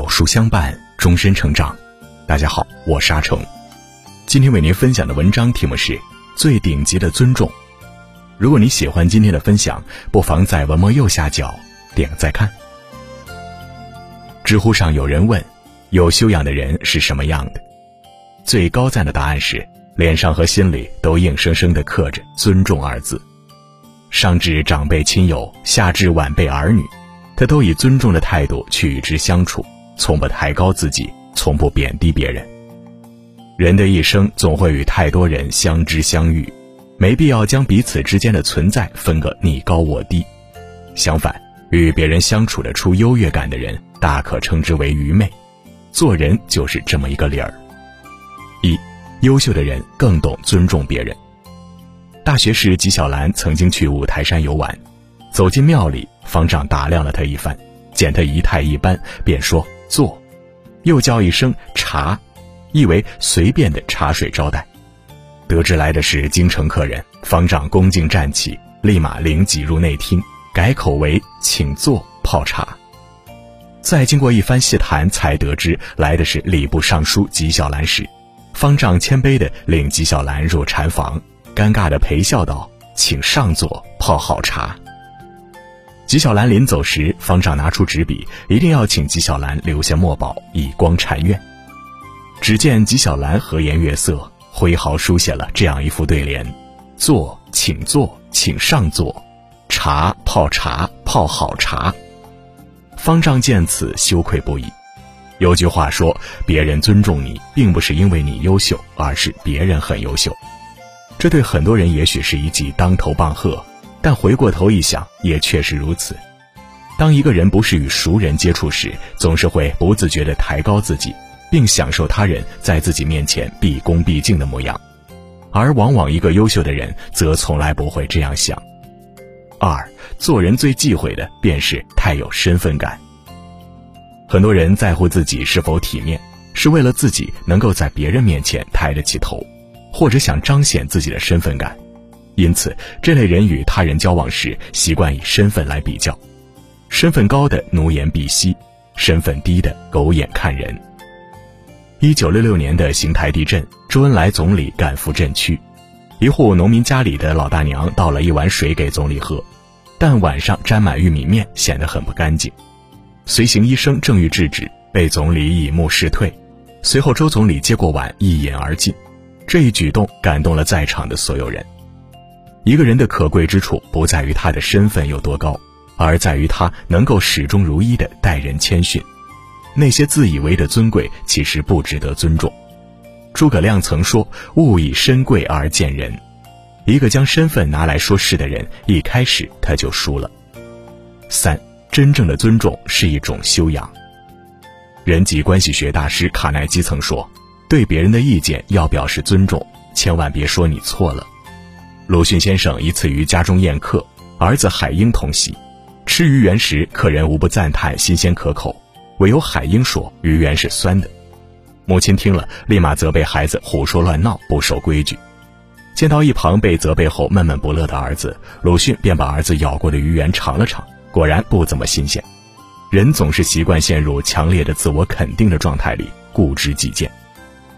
有书相伴，终身成长。大家好，我是阿成。今天为您分享的文章题目是《最顶级的尊重》。如果你喜欢今天的分享，不妨在文末右下角点个再看。知乎上有人问：有修养的人是什么样的？最高赞的答案是，脸上和心里都硬生生地刻着“尊重”二字。上至长辈亲友，下至晚辈儿女，他都以尊重的态度去与之相处，从不抬高自己，从不贬低别人。人的一生总会与太多人相知相遇，没必要将彼此之间的存在分个你高我低。相反，与别人相处的出优越感的人，大可称之为愚昧。做人就是这么一个理儿。一，优秀的人更懂尊重别人。大学时，纪晓岚曾经去五台山游玩，走进庙里，方丈打量了他一番，见他仪态一般，便说坐，又叫一声茶，意为随便的茶水招待。得知来的是京城客人，方丈恭敬站起，立马领几入内厅，改口为请坐泡茶。再经过一番细谈，才得知来的是礼部尚书纪晓岚时，方丈谦卑地领纪晓岚入禅房。尴尬的陪笑道：“请上座，泡好茶。”纪晓岚临走时，方丈拿出纸笔，一定要请纪晓岚留下墨宝，以光禅院。只见纪晓岚和颜悦色，挥毫书写了这样一副对联：“坐，请坐，请上座；茶，泡茶，泡好茶。”方丈见此，羞愧不已。有句话说：“别人尊重你，并不是因为你优秀，而是别人很优秀。”这对很多人也许是一记当头棒喝，但回过头一想，也确实如此。当一个人不是与熟人接触时，总是会不自觉地抬高自己，并享受他人在自己面前毕恭毕敬的模样，而往往一个优秀的人则从来不会这样想。二，做人最忌讳的便是太有身份感。很多人在乎自己是否体面，是为了自己能够在别人面前抬得起头。或者想彰显自己的身份感，因此这类人与他人交往时习惯以身份来比较，身份高的奴颜婢膝，身份低的狗眼看人。一九六六年的邢台地震，周恩来总理赶赴震区，一户农民家里的老大娘倒了一碗水给总理喝，但碗上沾满玉米面，显得很不干净。随行医生正欲制止，被总理以目示退，随后周总理接过碗一饮而尽。这一举动感动了在场的所有人。一个人的可贵之处，不在于他的身份有多高，而在于他能够始终如一的待人谦逊。那些自以为的尊贵，其实不值得尊重。诸葛亮曾说：“勿以身贵而贱人。”一个将身份拿来说事的人，一开始他就输了。三，真正的尊重是一种修养。人际关系学大师卡耐基曾说。对别人的意见要表示尊重，千万别说你错了。鲁迅先生一次于家中宴客，儿子海英同席，吃鱼圆时，客人无不赞叹新鲜可口，唯有海英说鱼圆是酸的。母亲听了，立马责备孩子胡说乱闹，不守规矩。见到一旁被责备后闷闷不乐的儿子，鲁迅便把儿子咬过的鱼圆尝了尝，果然不怎么新鲜。人总是习惯陷入强烈的自我肯定的状态里，固执己见。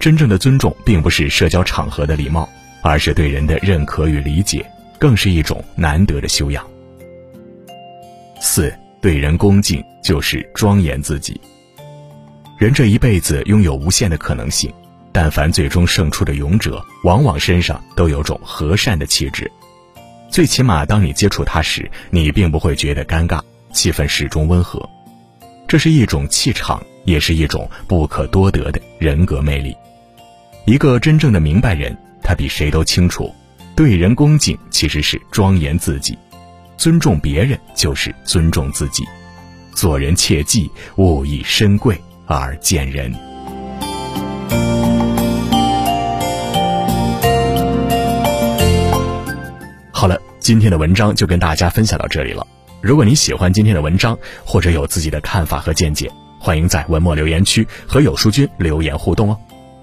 真正的尊重，并不是社交场合的礼貌，而是对人的认可与理解，更是一种难得的修养。四，对人恭敬就是庄严自己。人这一辈子拥有无限的可能性，但凡最终胜出的勇者，往往身上都有种和善的气质。最起码，当你接触他时，你并不会觉得尴尬，气氛始终温和。这是一种气场，也是一种不可多得的人格魅力。一个真正的明白人，他比谁都清楚，对人恭敬其实是庄严自己，尊重别人就是尊重自己。做人切记勿以身贵而贱人。好了，今天的文章就跟大家分享到这里了。如果你喜欢今天的文章，或者有自己的看法和见解，欢迎在文末留言区和有书君留言互动哦。